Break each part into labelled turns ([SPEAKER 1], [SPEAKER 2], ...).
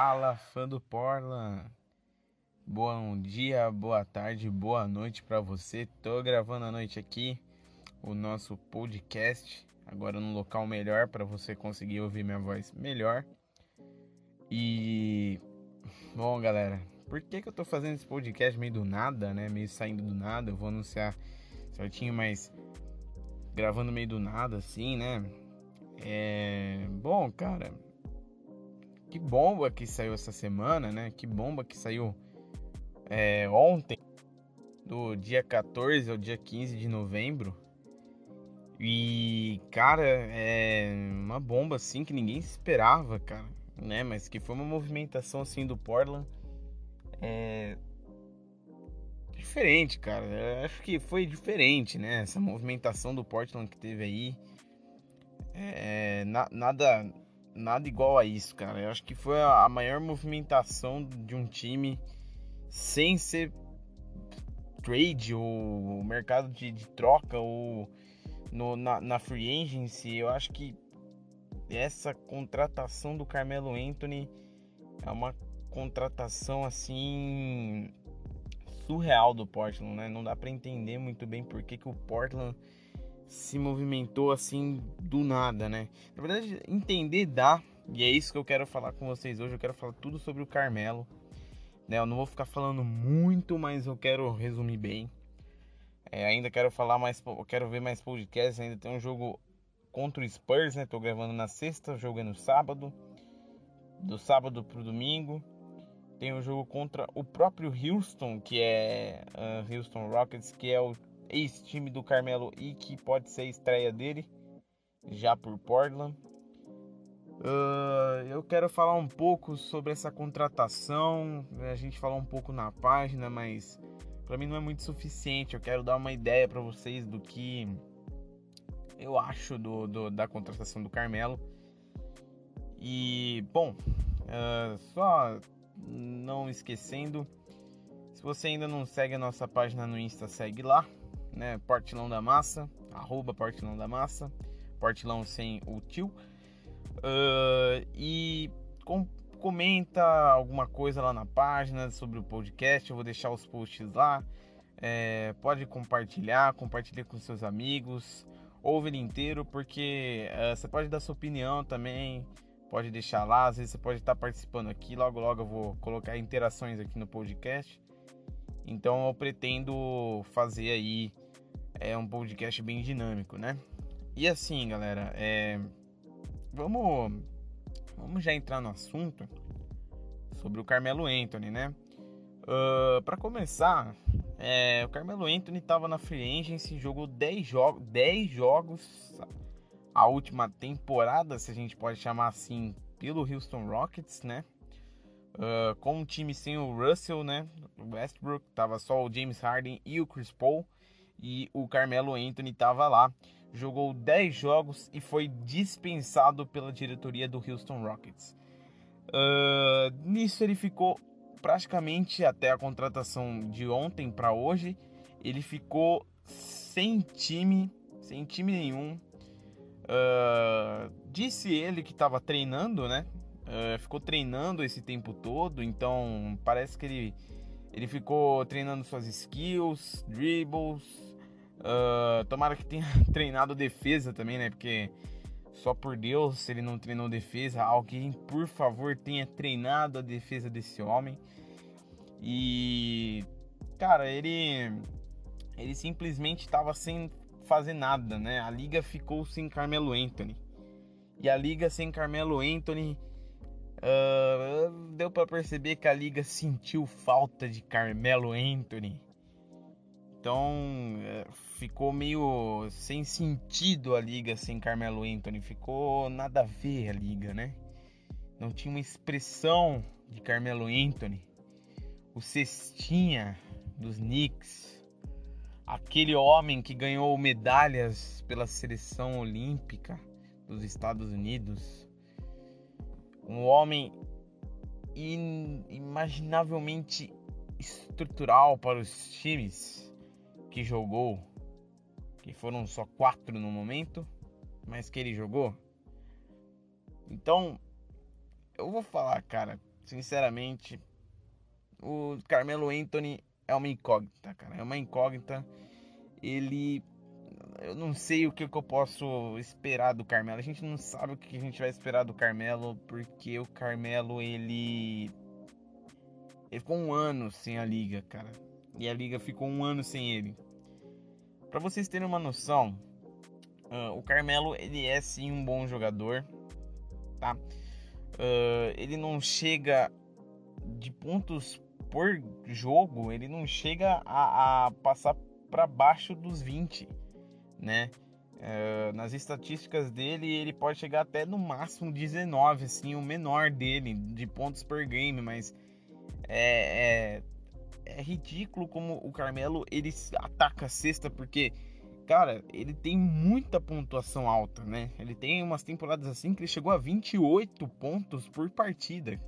[SPEAKER 1] Fala, fã do Portland. Bom dia, boa tarde, boa noite para você. Tô gravando à noite aqui o nosso podcast, agora num local melhor para você conseguir ouvir minha voz melhor. E bom, galera, por que que eu tô fazendo esse podcast meio do nada, né? Meio saindo do nada. Eu vou anunciar certinho, mas gravando meio do nada assim, né? É, bom, cara, que bomba que saiu essa semana, né? Que bomba que saiu é, ontem, do dia 14 ao dia 15 de novembro. E, cara, é uma bomba assim que ninguém esperava, cara, né? Mas que foi uma movimentação assim do Portland é diferente, cara. Eu acho que foi diferente, né? Essa movimentação do Portland que teve aí. É, na, nada nada igual a isso, cara. Eu acho que foi a maior movimentação de um time sem ser trade ou mercado de, de troca ou no, na, na free agency. Eu acho que essa contratação do Carmelo Anthony é uma contratação assim surreal do Portland, né? Não dá para entender muito bem por que, que o Portland se movimentou assim do nada, né? Na verdade, entender dá, e é isso que eu quero falar com vocês hoje. Eu quero falar tudo sobre o Carmelo. Né? Eu não vou ficar falando muito, mas eu quero resumir bem. É, ainda quero falar mais, eu quero ver mais podcasts. Ainda tem um jogo contra o Spurs, né? Tô gravando na sexta, o jogo é no sábado. Do sábado pro domingo. Tem um jogo contra o próprio Houston, que é uh, Houston Rockets, que é o ex-time do Carmelo e que pode ser a estreia dele já por Portland. Uh, eu quero falar um pouco sobre essa contratação. A gente falou um pouco na página, mas para mim não é muito suficiente. Eu quero dar uma ideia para vocês do que eu acho do, do, da contratação do Carmelo. E bom, uh, só não esquecendo, se você ainda não segue a nossa página no Insta, segue lá né? Portilão da Massa, arroba Portilão da Massa, Portilão sem o tio. Uh, e com, comenta alguma coisa lá na página sobre o podcast, eu vou deixar os posts lá. É, pode compartilhar, compartilha com seus amigos, ouve ele inteiro, porque uh, você pode dar sua opinião também, pode deixar lá, às vezes você pode estar participando aqui, logo logo eu vou colocar interações aqui no podcast. Então eu pretendo fazer aí é um podcast bem dinâmico, né? E assim, galera, é... vamos, vamos já entrar no assunto sobre o Carmelo Anthony, né? Uh, para começar, é, o Carmelo Anthony estava na Free Agency, jogou 10, jo 10 jogos a última temporada, se a gente pode chamar assim, pelo Houston Rockets, né? Uh, com um time sem o Russell, né? Westbrook, tava só o James Harden e o Chris Paul e o Carmelo Anthony estava lá. Jogou 10 jogos e foi dispensado pela diretoria do Houston Rockets. Uh, nisso ele ficou praticamente até a contratação de ontem para hoje. Ele ficou sem time, sem time nenhum. Uh, disse ele que estava treinando, né? Uh, ficou treinando esse tempo todo, então parece que ele, ele ficou treinando suas skills, dribbles, Uh, tomara que tenha treinado defesa também, né? Porque só por Deus, se ele não treinou defesa, alguém, por favor, tenha treinado a defesa desse homem. E, cara, ele, ele simplesmente estava sem fazer nada, né? A liga ficou sem Carmelo Anthony. E a liga sem Carmelo Anthony. Uh, deu para perceber que a liga sentiu falta de Carmelo Anthony. Então é, ficou meio sem sentido a liga sem Carmelo Anthony. Ficou nada a ver a liga, né? Não tinha uma expressão de Carmelo Anthony. O cestinha dos Knicks. Aquele homem que ganhou medalhas pela seleção olímpica dos Estados Unidos. Um homem inimaginavelmente estrutural para os times que jogou, que foram só quatro no momento, mas que ele jogou. Então, eu vou falar, cara, sinceramente, o Carmelo Anthony é uma incógnita, cara. É uma incógnita. Ele. Eu não sei o que, eu posso esperar do Carmelo. A gente não sabe o que a gente vai esperar do Carmelo, porque o Carmelo, ele. Ele ficou um ano sem a liga, cara. E a liga ficou um ano sem ele. Para vocês terem uma noção, uh, o Carmelo ele é sim um bom jogador, tá? Uh, ele não chega de pontos por jogo, ele não chega a, a passar para baixo dos 20, né? Uh, nas estatísticas dele, ele pode chegar até no máximo 19, assim, o menor dele de pontos por game, mas é, é, é ridículo como o Carmelo ele ataca a cesta, porque, cara, ele tem muita pontuação alta, né? Ele tem umas temporadas assim que ele chegou a 28 pontos por partida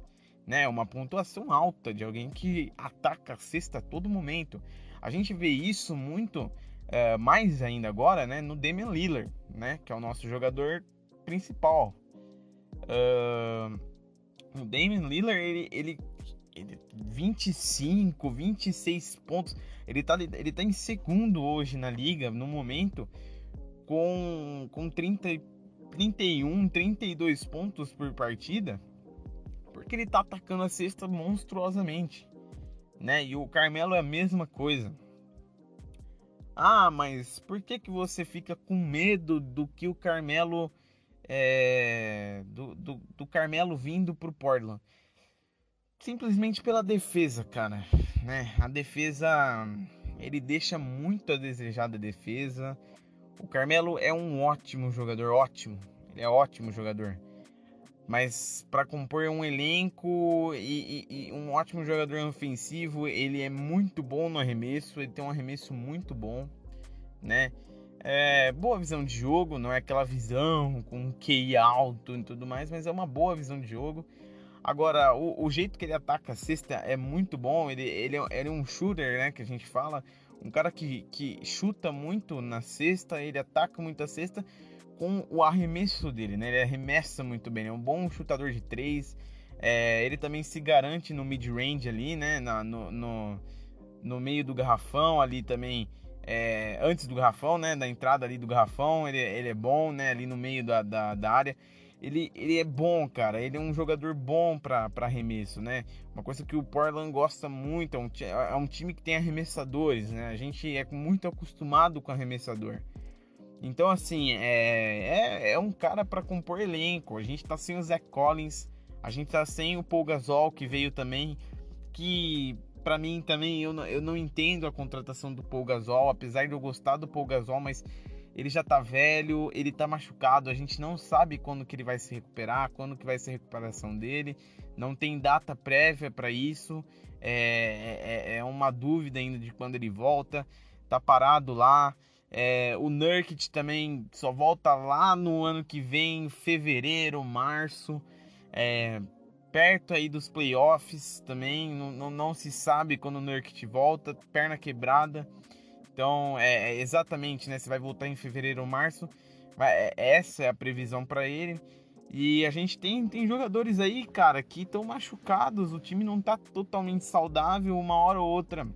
[SPEAKER 1] né? Uma pontuação alta de alguém que ataca a cesta a todo momento. A gente vê isso muito é, mais ainda agora, né? No Damian Lillard, né? Que é o nosso jogador principal. Uh, o Damian Lillard, ele, ele, ele 25, 26 pontos. Ele tá, ele tá em segundo hoje na liga, no momento, com, com 30, 31, 32 pontos por partida porque ele tá atacando a cesta monstruosamente, né? E o Carmelo é a mesma coisa. Ah, mas por que que você fica com medo do que o Carmelo é, do, do, do Carmelo vindo pro Portland? Simplesmente pela defesa, cara, né? A defesa ele deixa muito a desejar da defesa. O Carmelo é um ótimo jogador, ótimo. Ele é ótimo jogador mas para compor um elenco e, e, e, um ótimo jogador ofensivo, ele é muito bom no arremesso, ele tem um arremesso muito bom, né? É, boa visão de jogo, não é aquela visão com QI alto e tudo mais, mas é uma boa visão de jogo. Agora, o, o jeito que ele ataca a cesta é muito bom, ele, ele, é, ele é um shooter, né, que a gente fala, um cara que, que chuta muito na cesta, ele ataca muito a cesta, com o arremesso dele, né? Ele arremessa muito bem, é um bom chutador de três. É, ele também se garante no mid-range ali, né? Na, no, no, no, meio do garrafão ali também. É, antes do garrafão, né? Da entrada ali do garrafão, ele, ele é bom, né? Ali no meio da, da, da área. Ele, ele é bom, cara. Ele é um jogador bom para arremesso, né? Uma coisa que o Portland gosta muito. É um, é um time que tem arremessadores, né? A gente é muito acostumado com arremessador. Então, assim, é, é, é um cara para compor elenco. A gente tá sem o Zach Collins, a gente tá sem o Paul Gasol, que veio também, que para mim também eu não, eu não entendo a contratação do Paul Gasol, apesar de eu gostar do Paul Gasol, mas ele já tá velho, ele tá machucado, a gente não sabe quando que ele vai se recuperar, quando que vai ser a recuperação dele, não tem data prévia para isso, é, é, é uma dúvida ainda de quando ele volta, tá parado lá, é, o Nurkic também só volta lá no ano que vem, fevereiro, março, é, perto aí dos playoffs também. Não, não, não, se sabe quando o Nurkic volta, perna quebrada. Então, é, é exatamente, né? Você vai voltar em fevereiro ou março. É, essa é a previsão para ele. E a gente tem, tem jogadores aí, cara, que estão machucados. O time não tá totalmente saudável. Uma hora ou outra,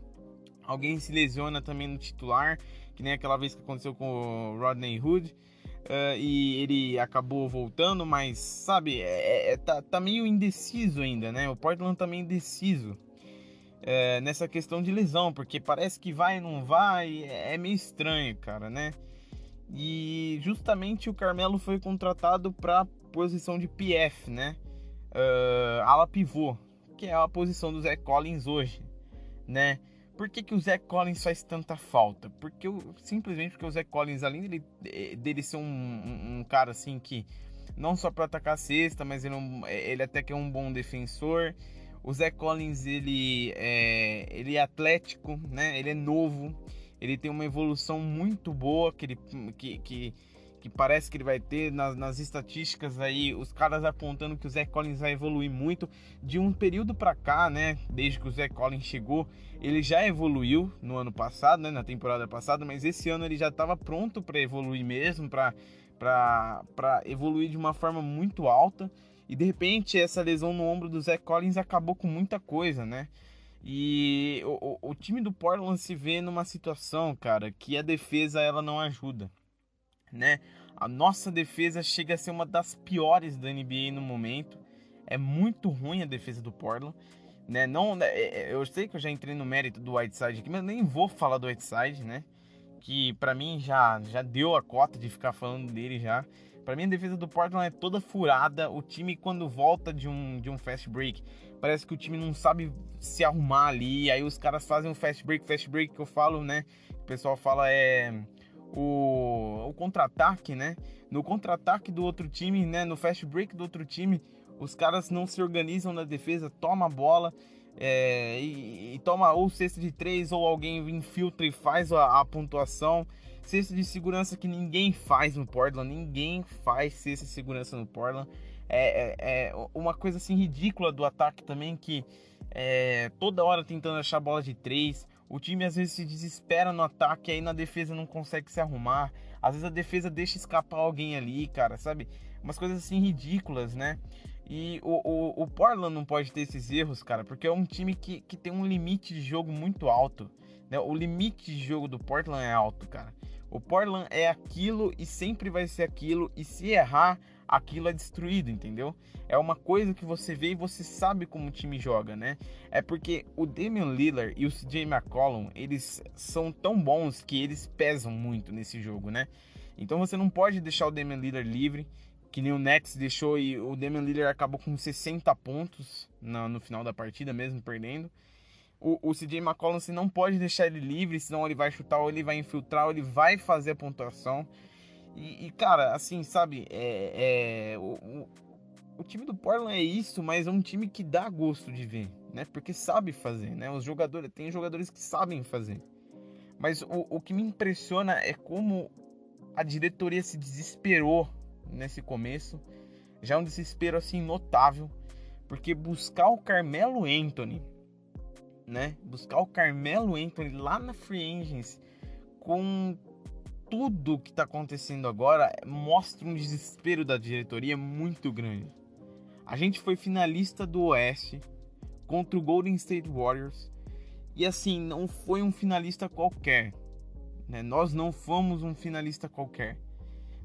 [SPEAKER 1] alguém se lesiona também no titular que nem aquela vez que aconteceu com o Rodney Hood. Uh, e ele acabou voltando, mas sabe, é, é, tá, tá, meio indeciso ainda, né? O Portland tá meio indeciso é, nessa questão de lesão, porque parece que vai e não vai, é, é meio estranho, cara, né? E justamente o Carmelo foi contratado para posição de PF, né? Uh, ala pivô, que é a posição do Zé Collins hoje, né? Por que, que o Zé Collins faz tanta falta? Porque eu, simplesmente porque o Zé Collins, além dele, dele ser um, um, um cara assim que não só para atacar a cesta, mas ele, é ele até que é um bom defensor. O Zé Collins ele é, ele é atlético, né? Ele é novo, ele tem uma evolução muito boa que ele que, que que parece que ele vai ter nas, nas, estatísticas aí, os caras apontando que o Zé Collins vai evoluir muito de um período para cá, né? Desde que o Zé Collins chegou, ele já evoluiu no ano passado, né? Na temporada passada, mas esse ano ele já estava pronto para evoluir mesmo, para para evoluir de uma forma muito alta. E de repente essa lesão no ombro do Zé Collins acabou com muita coisa, né? E o, o, o, time do Portland se vê numa situação, cara, que a defesa ela não ajuda, né? A nossa defesa chega a ser uma das piores da NBA no momento. É muito ruim a defesa do Portland, né? Não, né, é, é, eu sei que eu já entrei no mérito do Whiteside aqui, mas nem vou falar do Whiteside, né? Que para mim já já deu a cota de ficar falando dele já. Para mim a defesa do Portland é toda furada. O time quando volta de um de um fast break, parece que o time não sabe se arrumar ali. Aí os caras fazem um fast break, fast break que eu falo, né? O pessoal fala é o, o contra-ataque, né? No contra-ataque do outro time, né? No fast break do outro time, os caras não se organizam na defesa, toma a bola é, e, e, toma ou cesta de três ou alguém infiltra e faz a, a pontuação. Cesta de segurança que ninguém faz no Portland, ninguém faz cesta de segurança no Portland. É, é, é uma coisa assim ridícula do ataque também que é, toda hora tentando achar bola de três. O time às vezes se desespera no ataque, aí na defesa não consegue se arrumar. Às vezes a defesa deixa escapar alguém ali, cara, sabe? Umas coisas assim ridículas, né? E o, o, o Portland não pode ter esses erros, cara, porque é um time que, que tem um limite de jogo muito alto. Né? O limite de jogo do Portland é alto, cara. O Portland é aquilo e sempre vai ser aquilo, e se errar, aquilo é destruído, entendeu? É uma coisa que você vê e você sabe como o time joga, né? É porque o Damian Lillard e o CJ McCollum, eles são tão bons que eles pesam muito nesse jogo, né? Então você não pode deixar o Damian Lillard livre, que nem o Nets deixou e o Damian Lillard acabou com 60 pontos no, no final da partida, mesmo perdendo. O, o CJ McCollum você não pode deixar ele livre, senão ele vai chutar ou ele vai infiltrar ou ele vai fazer a pontuação. E, e cara, assim, sabe, é, é o, o, o, time do Portland é isso, mas é um time que dá gosto de ver, né? Porque sabe fazer, né? Os jogadores, tem jogadores que sabem fazer. Mas o, o que me impressiona é como a diretoria se desesperou nesse começo. Já é um desespero assim notável, porque buscar o Carmelo Anthony, né? Buscar o Carmelo Anthony lá na Free Agents com tudo que está acontecendo agora mostra um desespero da diretoria muito grande. A gente foi finalista do Oeste contra o Golden State Warriors e assim não foi um finalista qualquer. Né? Nós não fomos um finalista qualquer.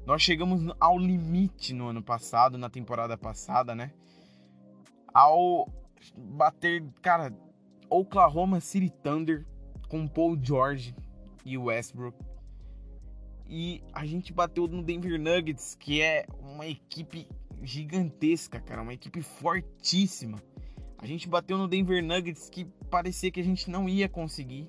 [SPEAKER 1] Nós chegamos ao limite no ano passado, na temporada passada, né? Ao bater, cara, Oklahoma City Thunder com Paul George e Westbrook e a gente bateu no Denver Nuggets, que é uma equipe gigantesca, cara, uma equipe fortíssima. A gente bateu no Denver Nuggets que parecia que a gente não ia conseguir.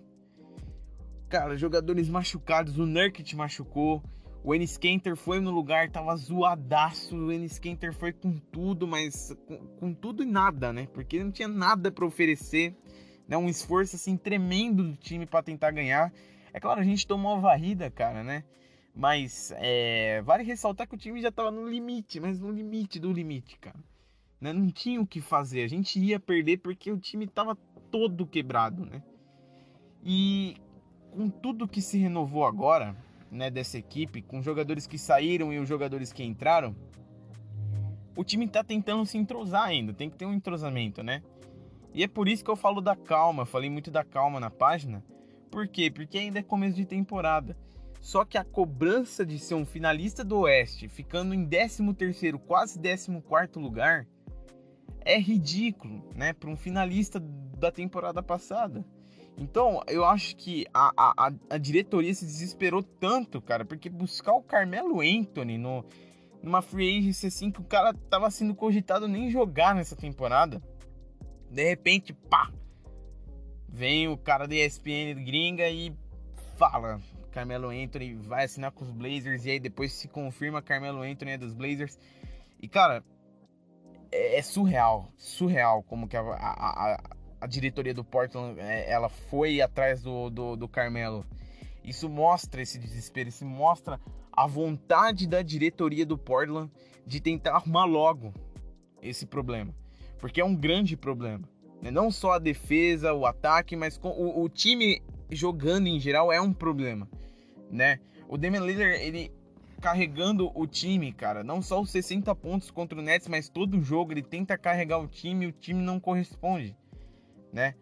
[SPEAKER 1] Cara, jogadores machucados, o Nurkic machucou, o Enes Kanter foi no lugar, tava zoadaço, o Enes Kanter foi com tudo, mas com, com tudo e nada, né? Porque não tinha nada para oferecer, né? Um esforço assim tremendo do time para tentar ganhar. É claro, a gente tomou uma varrida, cara, né? Mas é, vale ressaltar que o time já estava no limite, mas no limite do limite, cara. Né? Não tinha o que fazer. A gente ia perder porque o time estava todo quebrado, né? E com tudo que se renovou agora, né, dessa equipe, com jogadores que saíram e os jogadores que entraram, o time está tentando se entrosar ainda, tem que ter um entrosamento, né? E é por isso que eu falo da calma, falei muito da calma na página. Por quê? Porque ainda é começo de temporada. Só que a cobrança de ser um finalista do Oeste, ficando em 13º, quase 14º lugar, é ridículo, né, para um finalista da temporada passada. Então, eu acho que a, a, a diretoria se desesperou tanto, cara, porque buscar o Carmelo Anthony no, numa free agency assim que o cara tava sendo cogitado nem jogar nessa temporada. De repente, pá, vem o cara da ESPN gringa e fala: Carmelo Anthony vai assinar com os Blazers e aí depois se confirma Carmelo Anthony é dos Blazers. E cara, é, é surreal, surreal como que a, a, a, diretoria do Portland é, ela foi atrás do, do, do Carmelo. Isso mostra esse desespero, isso mostra a vontade da diretoria do Portland de tentar arrumar logo esse problema. Porque é um grande problema. Né? Não só a defesa, o ataque, mas o, o time jogando em geral é um problema né? O Damian Lillard, ele carregando o time, cara. Não só os 60 pontos contra o Nets, mas todo jogo ele tenta carregar o time e o time não corresponde, né?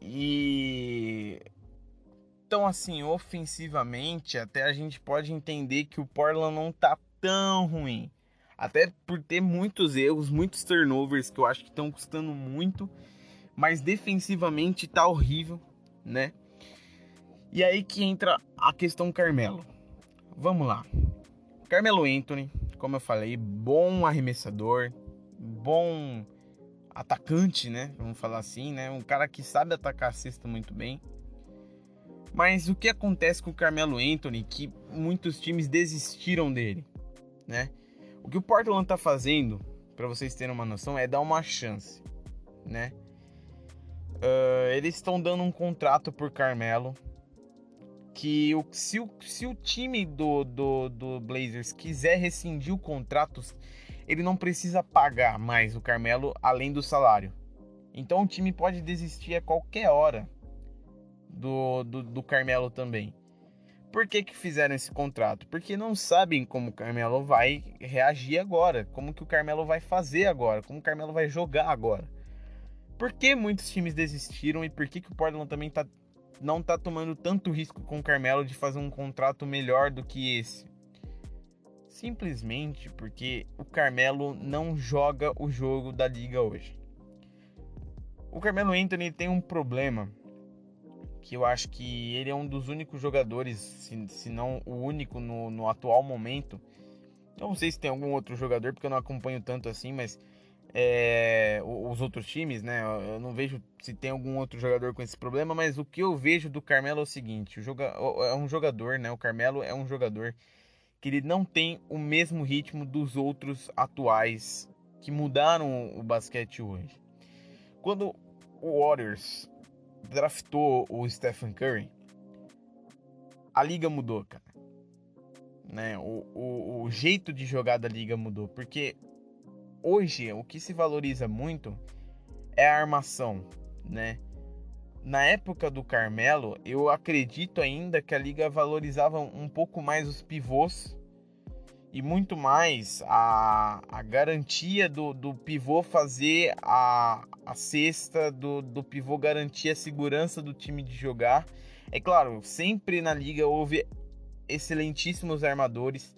[SPEAKER 1] E então assim, ofensivamente, até a gente pode entender que o Portland não tá tão ruim. Até por ter muitos erros, muitos turnovers que eu acho que estão custando muito, mas defensivamente tá horrível, né? E aí que entra a questão Carmelo. Vamos lá. Carmelo Anthony, como eu falei, bom arremessador, bom atacante, né? Vamos falar assim, né? Um cara que sabe atacar a cesta muito bem. Mas o que acontece com o Carmelo Anthony que muitos times desistiram dele, né? O que o Portland tá fazendo, para vocês terem uma noção, é dar uma chance, né? Uh, eles estão dando um contrato por Carmelo que o, se, o, se o time do, do, do Blazers quiser rescindir o contrato, ele não precisa pagar mais o Carmelo além do salário. Então o time pode desistir a qualquer hora do, do, do Carmelo também. Por que, que fizeram esse contrato? Porque não sabem como o Carmelo vai reagir agora, como que o Carmelo vai fazer agora, como o Carmelo vai jogar agora. Por que muitos times desistiram e por que, que o Portland também está não tá tomando tanto risco com o Carmelo de fazer um contrato melhor do que esse? Simplesmente porque o Carmelo não joga o jogo da liga hoje. O Carmelo Anthony tem um problema que eu acho que ele é um dos únicos jogadores, se, se não o único no, no atual momento. Eu não sei se tem algum outro jogador, porque eu não acompanho tanto assim, mas é, os outros times, né? Eu não vejo se tem algum outro jogador com esse problema, mas o que eu vejo do Carmelo é o seguinte: o joga, é um jogador, né? O Carmelo é um jogador que ele não tem o mesmo ritmo dos outros atuais que mudaram o basquete hoje. Quando o Warriors draftou o Stephen Curry, a liga mudou, cara. Né? O, o, o jeito de jogar da liga mudou, porque hoje o que se valoriza muito é a armação, né? Na época do Carmelo, eu acredito ainda que a liga valorizava um pouco mais os pivôs e muito mais a, a garantia do, do pivô fazer a, a cesta, do, do pivô garantir a segurança do time de jogar. É claro, sempre na liga houve excelentíssimos armadores,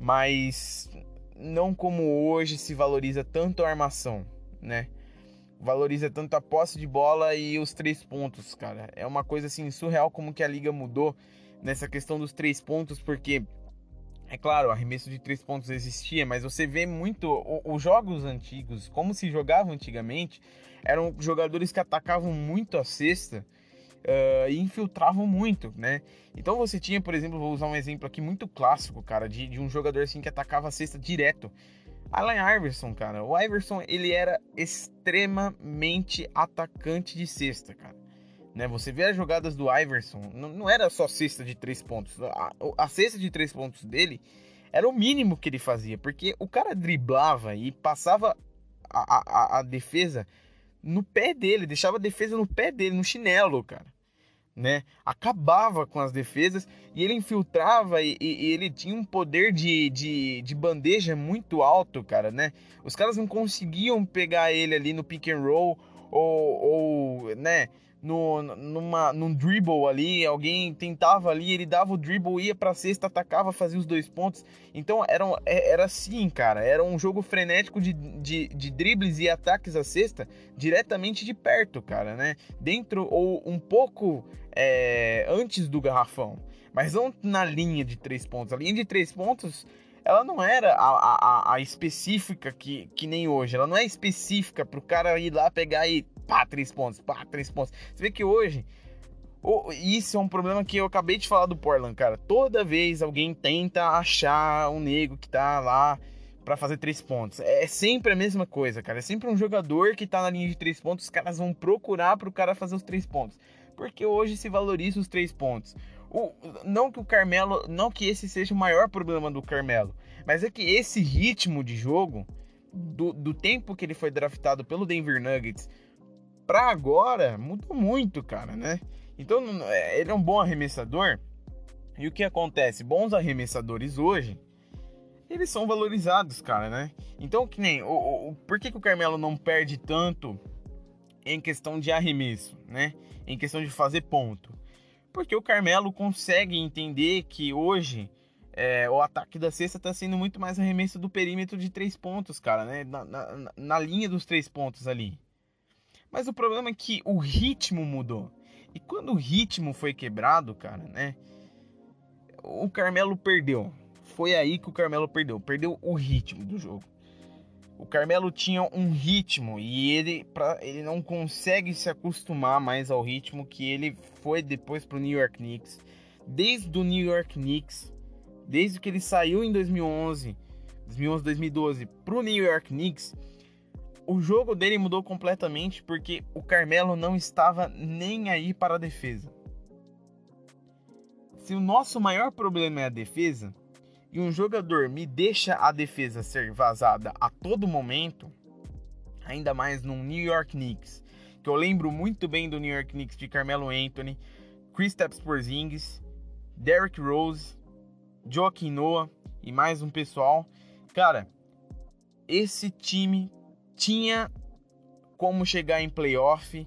[SPEAKER 1] mas não como hoje se valoriza tanto a armação, né? Valoriza tanto a posse de bola e os três pontos, cara. É uma coisa assim surreal como que a liga mudou nessa questão dos três pontos, porque é claro, o arremesso de três pontos existia, mas você vê muito os jogos antigos, como se jogava antigamente, eram jogadores que atacavam muito a cesta uh, e infiltravam muito, né? Então você tinha, por exemplo, vou usar um exemplo aqui muito clássico, cara, de, de um jogador assim que atacava a cesta direto. Allen Iverson, cara. O Iverson, ele era extremamente atacante de cesta, cara. Né? Você vê as jogadas do Iverson, não, não era só cesta de três pontos. A, a cesta de três pontos dele era o mínimo que ele fazia, porque o cara driblava e passava a, a, a defesa no pé dele, deixava a defesa no pé dele, no chinelo, cara. Né? Acabava com as defesas e ele infiltrava e, e, e ele tinha um poder de, de, de, bandeja muito alto, cara, né? Os caras não conseguiam pegar ele ali no pick and roll ou, ou né? No, numa, num dribble ali, alguém tentava ali, ele dava o dribble, ia pra cesta, atacava, fazia os dois pontos. Então era, é, era assim, cara, era um jogo frenético de, de, de dribles e ataques à cesta diretamente de perto, cara, né? Dentro ou um pouco é, antes do garrafão, mas não na linha de três pontos. A linha de três pontos ela não era a, a, a, específica que, que nem hoje. Ela não é específica para o cara ir lá pegar e pá, três pontos, pá, três pontos. Você vê que hoje. Isso é um problema que eu acabei de falar do Portland, cara. Toda vez alguém tenta achar um nego que tá lá para fazer três pontos. É sempre a mesma coisa, cara. É sempre um jogador que tá na linha de três pontos, os caras vão procurar pro cara fazer os três pontos. Porque hoje se valoriza os três pontos. O, não que o Carmelo, não que esse seja o maior problema do Carmelo, mas é que esse ritmo de jogo, do, do tempo que ele foi draftado pelo Denver Nuggets, para agora mudou muito, cara, né? Então, é, ele é um bom arremessador, E o que acontece? Bons arremessadores hoje, eles são valorizados, cara, né? Então, que nem. O, o, por que, que o Carmelo não perde tanto em questão de arremesso, né? Em questão de fazer ponto? Porque o Carmelo consegue entender que hoje é, o ataque da cesta está sendo muito mais arremesso do perímetro de três pontos, cara, né? Na, na, na linha dos três pontos ali. Mas o problema é que o ritmo mudou. E quando o ritmo foi quebrado, cara, né? O Carmelo perdeu. Foi aí que o Carmelo perdeu. Perdeu o ritmo do jogo. O Carmelo tinha um ritmo e ele, pra, ele não consegue se acostumar mais ao ritmo que ele foi depois pro New York Knicks. Desde o New York Knicks, desde que ele saiu em 2011, 2011, 2012 pro New York Knicks, o jogo dele mudou completamente porque o Carmelo não estava nem aí para a defesa. Se o nosso maior problema é a defesa e um jogador me deixa a defesa ser vazada a todo momento, ainda mais num New York Knicks, que eu lembro muito bem do New York Knicks de Carmelo Anthony, Kristaps Porzingis, Derrick Rose, Joaquim Noah e mais um pessoal. Cara, esse time tinha como chegar em playoff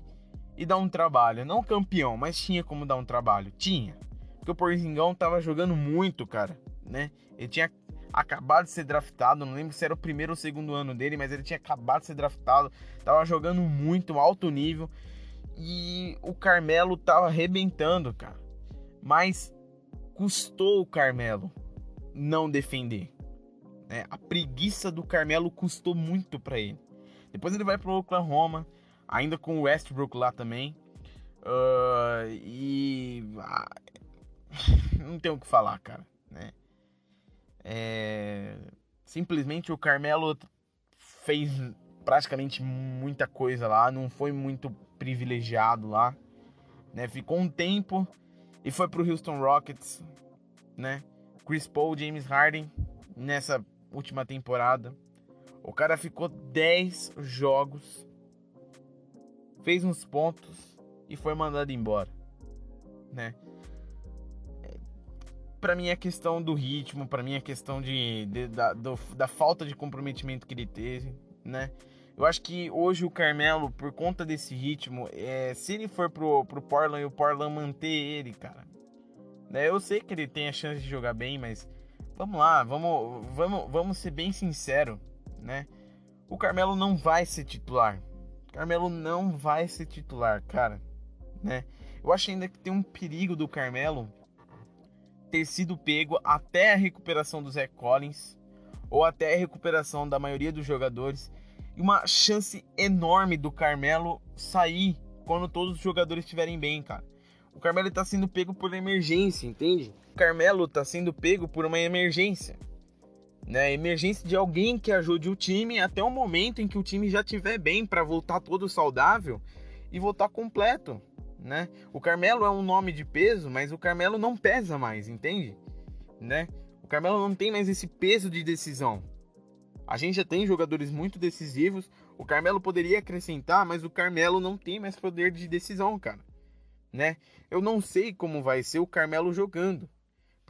[SPEAKER 1] e dar um trabalho. Não campeão, mas tinha como dar um trabalho. Tinha. Porque o Porzingão tava jogando muito, cara, né? Ele tinha acabado de ser draftado, não lembro se era o primeiro ou segundo ano dele, mas ele tinha acabado de ser draftado, tava jogando muito, alto nível. E o Carmelo tava arrebentando, cara. Mas custou o Carmelo não defender. Né? A preguiça do Carmelo custou muito para ele. Depois ele vai pro Oklahoma, ainda com o Westbrook lá também. Uh, e. Ah, não tem o que falar, cara. Né? É, simplesmente o Carmelo fez praticamente muita coisa lá, não foi muito privilegiado lá. Né? Ficou um tempo e foi pro Houston Rockets, né? Chris Paul, James Harden nessa última temporada. O cara ficou 10 jogos, fez uns pontos e foi mandado embora, né? Para mim é questão do ritmo, para mim é questão de, de da, do, da falta de comprometimento que ele teve, né? Eu acho que hoje o Carmelo, por conta desse ritmo, é, se ele for pro, pro Portland e o Portland manter ele, cara, né? Eu sei que ele tem a chance de jogar bem, mas vamos lá, vamos, vamos, vamos ser bem sincero né? O Carmelo não vai ser titular. Carmelo não vai ser titular, cara, né? Eu acho ainda que tem um perigo do Carmelo ter sido pego até a recuperação do Zé Collins ou até a recuperação da maioria dos jogadores e uma chance enorme do Carmelo sair quando todos os jogadores estiverem bem, cara. O Carmelo está sendo pego por emergência, entende? O Carmelo está sendo pego por uma emergência né, emergência de alguém que ajude o time até o momento em que o time já estiver bem para voltar todo saudável e voltar completo, né? O Carmelo é um nome de peso, mas o Carmelo não pesa mais, entende? Né? O Carmelo não tem mais esse peso de decisão. A gente já tem jogadores muito decisivos. O Carmelo poderia acrescentar, mas o Carmelo não tem mais poder de decisão, cara. Né? Eu não sei como vai ser o Carmelo jogando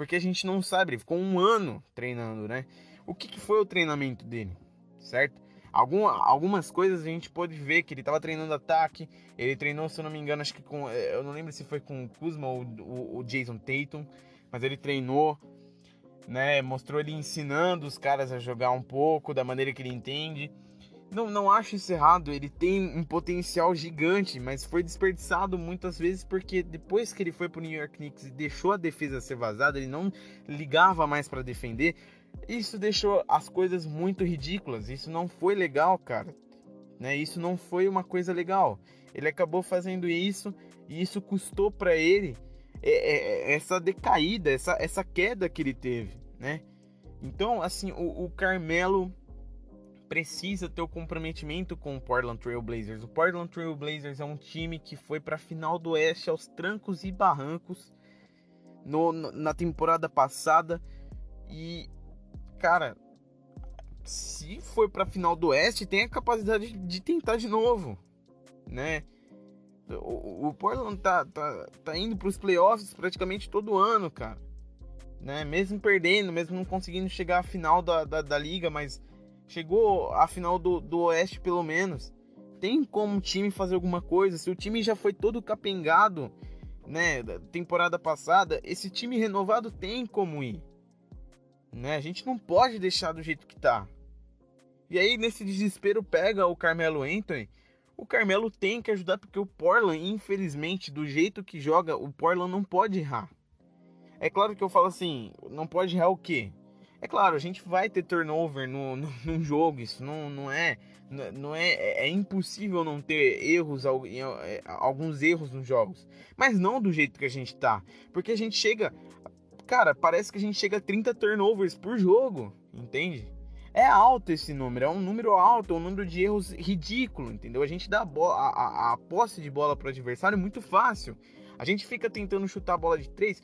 [SPEAKER 1] porque a gente não sabe, ele ficou um ano treinando, né? O que, que foi o treinamento dele, certo? Algum, algumas coisas a gente pode ver que ele estava treinando ataque, ele treinou, se eu não me engano, acho que com. Eh, eu não lembro se foi com o Kuzma ou o, o Jason Tatum, mas ele treinou, né? Mostrou ele ensinando os caras a jogar um pouco da maneira que ele entende. Não, não acho isso errado, ele tem um potencial gigante, mas foi desperdiçado muitas vezes porque depois que ele foi pro New York Knicks e deixou a defesa ser vazada, ele não ligava mais para defender. Isso deixou as coisas muito ridículas. Isso não foi legal, cara. Né? Isso não foi uma coisa legal. Ele acabou fazendo isso e isso custou para ele é, é, é, essa decaída, essa, essa queda que ele teve, né? Então, assim, o, o Carmelo precisa ter o comprometimento com o Portland Trail Blazers. O Portland Trail Blazers é um time que foi para a final do Oeste aos trancos e barrancos no, na temporada passada e cara, se foi para a final do Oeste, tem a capacidade de tentar de novo, né? O, Portland tá, tá, tá indo para os playoffs praticamente todo ano, cara, né? Mesmo perdendo, mesmo não conseguindo chegar à final da, da, da liga, mas chegou à final do, do Oeste pelo menos. Tem como o time fazer alguma coisa? Se o time já foi todo capengado, né, da temporada passada, esse time renovado tem como ir. Né? A gente não pode deixar do jeito que tá. E aí, nesse desespero, pega o Carmelo Anthony. O Carmelo tem que ajudar, porque o Portland, infelizmente, do jeito que joga, o Portland não pode errar. É claro que eu falo assim, não pode errar o quê? É claro, a gente vai ter turnover no, no, no jogo, isso não, não é. Não é, é, é impossível não ter erros, é, alguns erros nos jogos. Mas não do jeito que a gente tá. Porque a gente chega. Cara, parece que a gente chega a 30 turnovers por jogo, entende? É alto esse número, é um número alto, é um número de erros ridículo, entendeu? A gente dá a, a, a, posse de bola para o adversário muito fácil. A gente fica tentando chutar a bola de três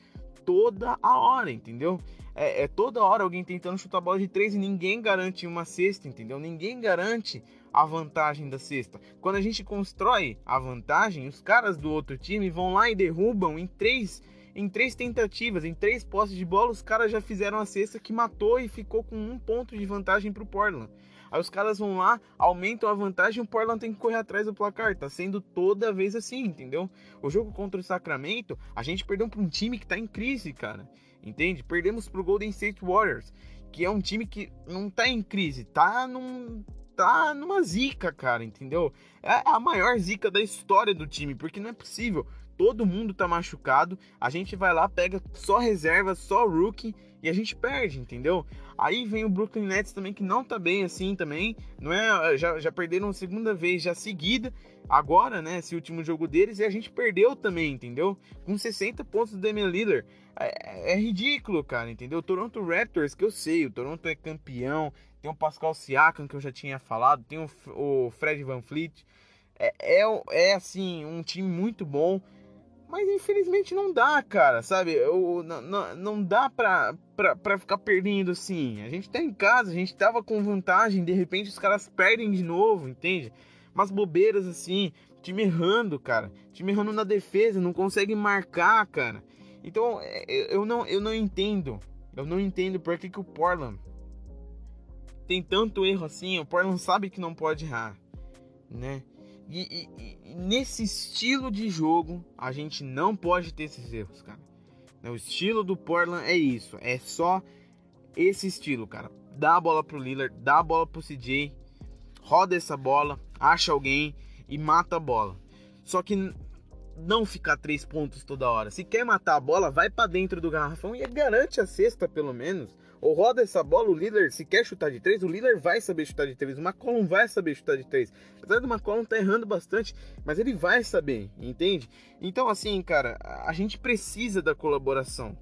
[SPEAKER 1] toda a hora, entendeu? É, é, toda hora alguém tentando chutar a bola de três e ninguém garante uma cesta, entendeu? Ninguém garante a vantagem da cesta. Quando a gente constrói a vantagem, os caras do outro time vão lá e derrubam em três em três tentativas, em três postes de bola, os caras já fizeram a cesta que matou e ficou com um ponto de vantagem para o Portland. Aí os caras vão lá, aumentam a vantagem o Portland tem que correr atrás do placar. Tá sendo toda vez assim, entendeu? O jogo contra o Sacramento, a gente perdeu para um time que tá em crise, cara. Entende? Perdemos pro Golden State Warriors, que é um time que não tá em crise, tá num tá numa zica, cara, entendeu? É a maior zica da história do time, porque não é possível todo mundo tá machucado, a gente vai lá, pega só reserva, só rookie e a gente perde, entendeu? Aí vem o Brooklyn Nets também que não tá bem assim também, não é? Já, já perderam segunda vez já seguida, agora, né, esse último jogo deles e a gente perdeu também, entendeu? Com 60 pontos do Damian Lillard. É, é, ridículo, cara, entendeu? Toronto Raptors, que eu sei, o Toronto é campeão, tem o Pascal Siakam, que eu já tinha falado, tem o, o Fred Van Fleet. É, é, é assim, um time muito bom. Mas infelizmente não dá, cara, sabe? Eu, não, não, não dá pra, pra, pra ficar perdendo assim. A gente tá em casa, a gente tava com vantagem, de repente os caras perdem de novo, entende? Umas bobeiras assim, time errando, cara. Time errando na defesa, não consegue marcar, cara. Então é, eu não, eu não entendo. Eu não entendo por que, que o Portland tem tanto erro assim. O Portland sabe que não pode errar, né? E, e, e, nesse estilo de jogo, a gente não pode ter esses erros, cara. O estilo do Portland é isso. É só esse estilo, cara. Dá a bola pro Lillard, dá a bola pro CJ, roda essa bola, acha alguém e mata a bola. Só que não ficar três pontos toda hora. Se quer matar a bola, vai para dentro do garrafão e garante a cesta, pelo menos. Ou roda essa bola, o líder, se quer chutar de três, o líder vai saber chutar de três. O McCollum vai saber chutar de três. Apesar do McCollum tá errando bastante, mas ele vai saber, entende? Então, assim, cara, a gente precisa da colaboração.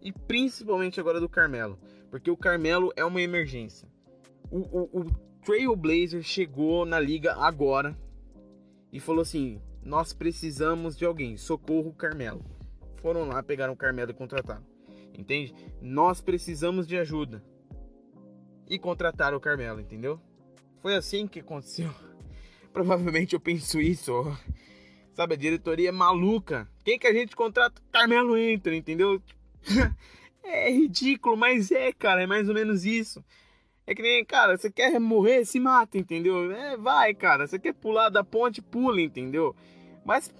[SPEAKER 1] E principalmente agora do Carmelo. Porque o Carmelo é uma emergência. O, o, o Trailblazer chegou na liga agora e falou assim: Nós precisamos de alguém, socorro Carmelo. Foram lá, pegaram o Carmelo e contrataram. Entende? Nós precisamos de ajuda. E contrataram o Carmelo, entendeu? Foi assim que aconteceu. Provavelmente eu penso isso. Sabe, a diretoria é maluca. Quem que a gente contrata? Carmelo entra, entendeu? é ridículo, mas é, cara, é mais ou menos isso. É que nem, cara, você quer morrer, se mata, entendeu? É, vai, cara. Você quer pular da ponte, pula, entendeu? Mas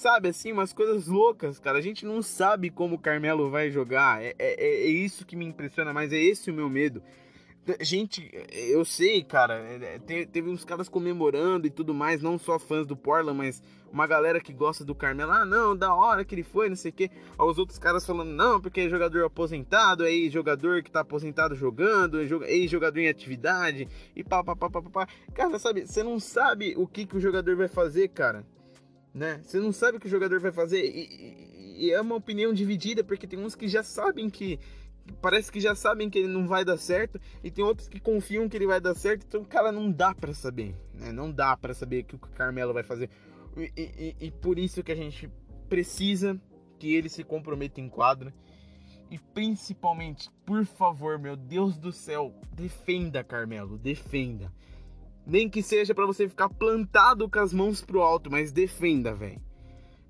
[SPEAKER 1] sabe assim, umas coisas loucas, cara. A gente não sabe como o Carmelo vai jogar. É, é, é isso que me impressiona, mas é esse o meu medo. Gente, eu sei, cara, é, é, teve uns caras comemorando e tudo mais, não só fãs do Portland, mas uma galera que gosta do Carmelo. Ah, não, da hora que ele foi, não sei o quê. Os outros caras falando, não, porque é jogador aposentado, é jogador que tá aposentado jogando, é ex-jogador em atividade, e pá, pá, pá, pá, pá. Cara, sabe, você não sabe o que, que o jogador vai fazer, cara né? Você não sabe o que o jogador vai fazer e, e, e, é uma opinião dividida porque tem uns que já sabem que parece que já sabem que ele não vai dar certo e tem outros que confiam que ele vai dar certo. Então, cara, não dá para saber, né? Não dá para saber o que o Carmelo vai fazer e, e, por isso que a gente precisa que ele se comprometa em quadra. E principalmente, por favor, meu Deus do céu, defenda Carmelo, defenda. Nem que seja para você ficar plantado com as mãos pro alto, mas defenda, velho.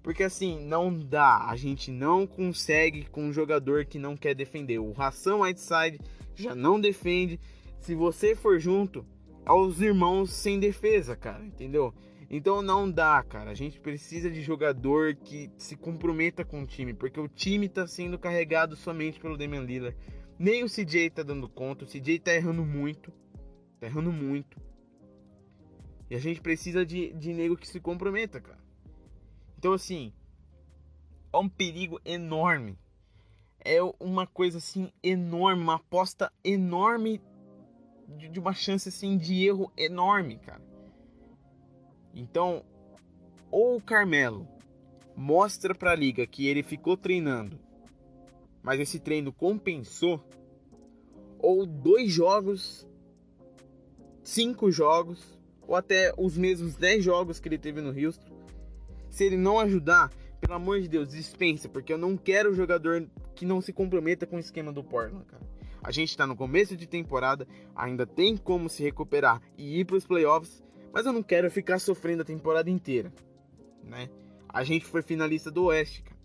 [SPEAKER 1] Porque assim, não dá. A gente não consegue com um jogador que não quer defender. O Ração Whiteside já não defende. Se você for junto aos irmãos sem defesa, cara, entendeu? Então não dá, cara. A gente precisa de jogador que se comprometa com o time, porque o time tá sendo carregado somente pelo Damian Lillard. Nem o CJ tá dando conta. O CJ tá errando muito. Tá errando muito. E a gente precisa de, de nego que se comprometa, cara. Então, assim, é um perigo enorme. É uma coisa assim enorme, uma aposta enorme de, de uma chance assim de erro enorme, cara. Então, ou o Carmelo mostra para a liga que ele ficou treinando, mas esse treino compensou, ou dois jogos, cinco jogos, ou até os mesmos dez jogos que ele teve no Houston, se ele não ajudar, pelo amor de Deus, dispensa, porque eu não quero jogador que não se comprometa com o esquema do Portland, cara. A gente tá no começo de temporada, ainda tem como se recuperar e ir para os playoffs, mas eu não quero ficar sofrendo a temporada inteira, né? A gente foi finalista do Oeste, cara.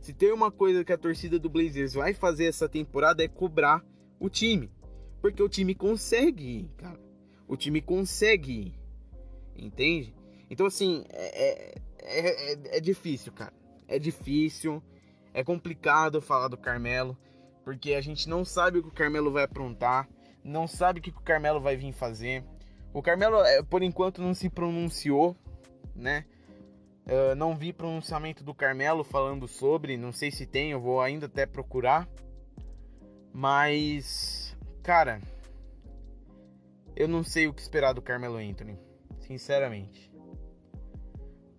[SPEAKER 1] Se tem uma coisa que a torcida do Blazers vai fazer essa temporada é cobrar o time, porque o time consegue cara. O time consegue entende? Então assim, é, é é, é, é difícil, cara. É difícil, é complicado falar do Carmelo, porque a gente não sabe o que o Carmelo vai aprontar, não sabe o que o Carmelo vai vir fazer. O Carmelo, é, por enquanto, não se pronunciou, né? Uh, não vi pronunciamento do Carmelo falando sobre, não sei se tem, eu vou ainda até procurar. Mas, cara, eu não sei o que esperar do Carmelo Anthony, sinceramente.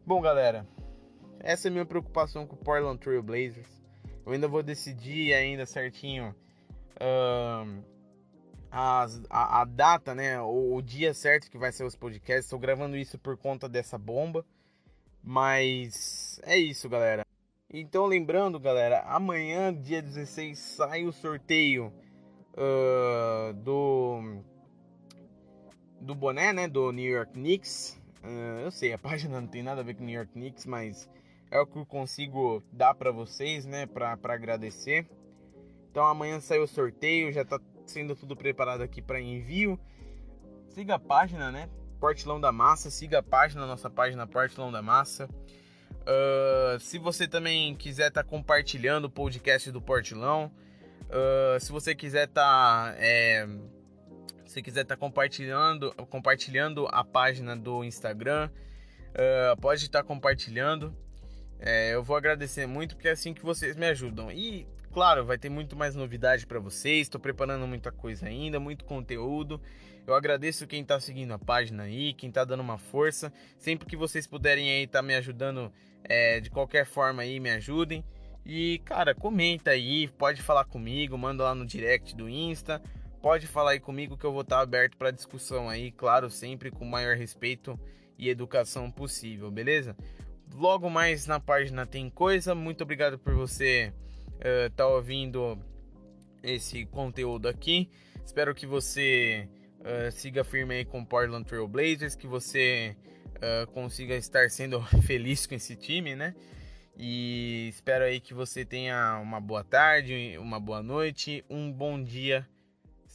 [SPEAKER 1] Bom, galera, essa é a minha preocupação com o Portland Trail Blazers. Eu ainda vou decidir ainda certinho uh, a, a, data, né? O, o, dia certo que vai ser os podcasts. Estou gravando isso por conta dessa bomba. Mas é isso, galera. Então, lembrando, galera, amanhã, dia 16, sai o sorteio uh, do do boné, né? Do New York Knicks. Uh, eu sei, a página não tem nada a ver com New York Knicks, mas é o que eu consigo dar para vocês, né, para agradecer. Então amanhã sai o sorteio, já tá sendo tudo preparado aqui para envio. Siga a página, né? Portilão da Massa, siga a página, nossa página Portilão da Massa. Uh, se você também quiser estar tá compartilhando o podcast do Portilão, uh, se você quiser estar tá, é, se quiser estar tá compartilhando, compartilhando a página do Instagram, uh, pode estar tá compartilhando. É, eu vou agradecer muito porque é assim que vocês me ajudam. E claro, vai ter muito mais novidade para vocês. Estou preparando muita coisa ainda, muito conteúdo. Eu agradeço quem está seguindo a página aí, quem está dando uma força. Sempre que vocês puderem aí estar tá me ajudando é, de qualquer forma aí, me ajudem. E cara, comenta aí, pode falar comigo, manda lá no direct do Insta pode falar aí comigo que eu vou estar aberto para discussão aí, claro, sempre com o maior respeito e educação possível, beleza? Logo mais na página tem coisa. Muito obrigado por você estar uh, tá ouvindo esse conteúdo aqui. Espero que você uh, siga firme aí com Portland Trail Blazers, que você uh, consiga estar sendo feliz com esse time, né? E espero aí que você tenha uma boa tarde, uma boa noite, um bom dia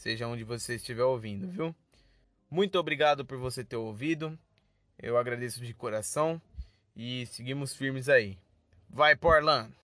[SPEAKER 1] seja onde você estiver ouvindo, viu? Muito obrigado por você ter ouvido. Eu agradeço de coração e seguimos firmes aí. Vai, Portland!